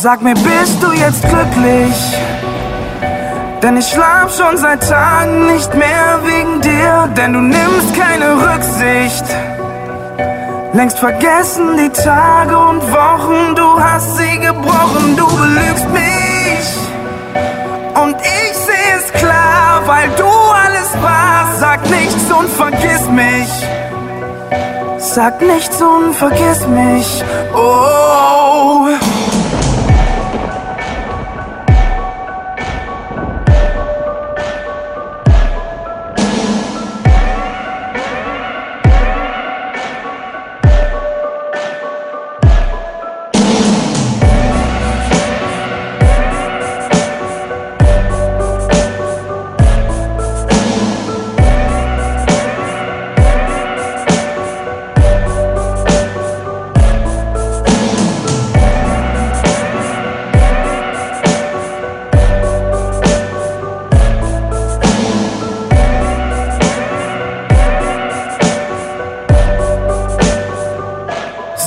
Sag mir, bist du jetzt glücklich? Denn ich schlaf schon seit Tagen nicht mehr wegen dir, denn du nimmst keine Rücksicht. Längst vergessen die Tage und Wochen, du hast sie gebrochen, du belügst mich. Und ich seh es klar, weil du alles warst. Sag nichts und vergiss mich. Sag nichts und vergiss mich. Oh.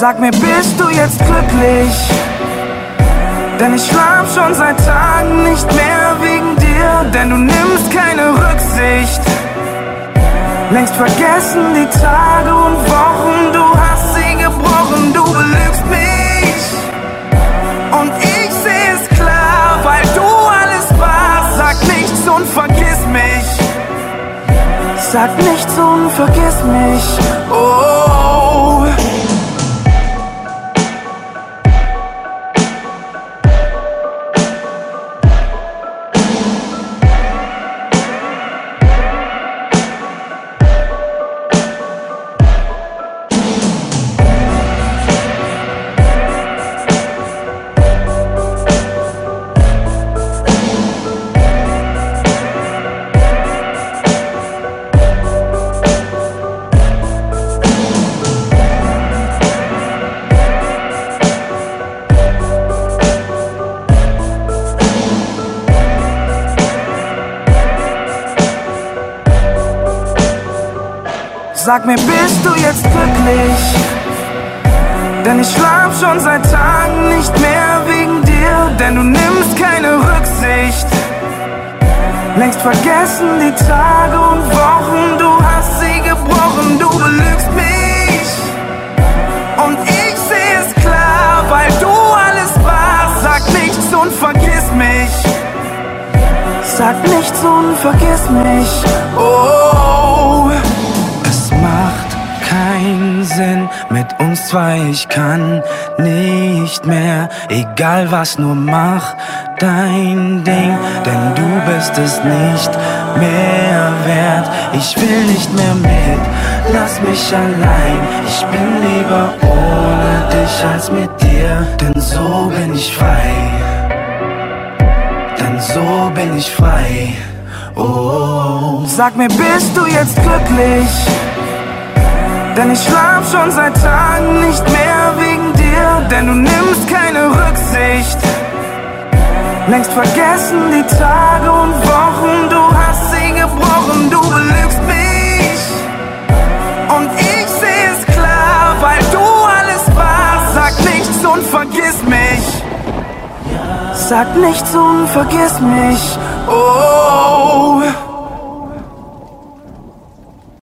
Sag mir, bist du jetzt glücklich? Denn ich schlaf schon seit Tagen nicht mehr wegen dir, denn du nimmst keine Rücksicht. Längst vergessen die Tage und Wochen, du hast sie gebrochen, du belügst mich. Und ich seh es klar, weil du alles warst. Sag nichts und vergiss mich. Sag nichts und vergiss mich. Oh. Sag mir, bist du jetzt glücklich? Denn ich schlaf schon seit Tagen nicht mehr wegen dir, denn du nimmst keine Rücksicht. Längst vergessen die Tage und Wochen, du hast sie gebrochen, du belügst mich. Und ich seh es klar, weil du alles warst. Sag nichts und vergiss mich. Sag nichts und vergiss mich. Oh. Keinen Sinn mit uns zwei, ich kann nicht mehr, egal was, nur mach dein Ding, denn du bist es nicht mehr wert. Ich will nicht mehr mit, lass mich allein, ich bin lieber ohne dich als mit dir, denn so bin ich frei, denn so bin ich frei. Oh. Sag mir, bist du jetzt glücklich? Denn ich schlaf schon seit Tagen nicht mehr wegen dir, denn du nimmst keine Rücksicht. Längst vergessen die Tage und Wochen, du hast sie gebrochen, du belügst mich. Und ich seh es klar, weil du alles warst. Sag nichts und vergiss mich. Sag nichts und vergiss mich. Oh.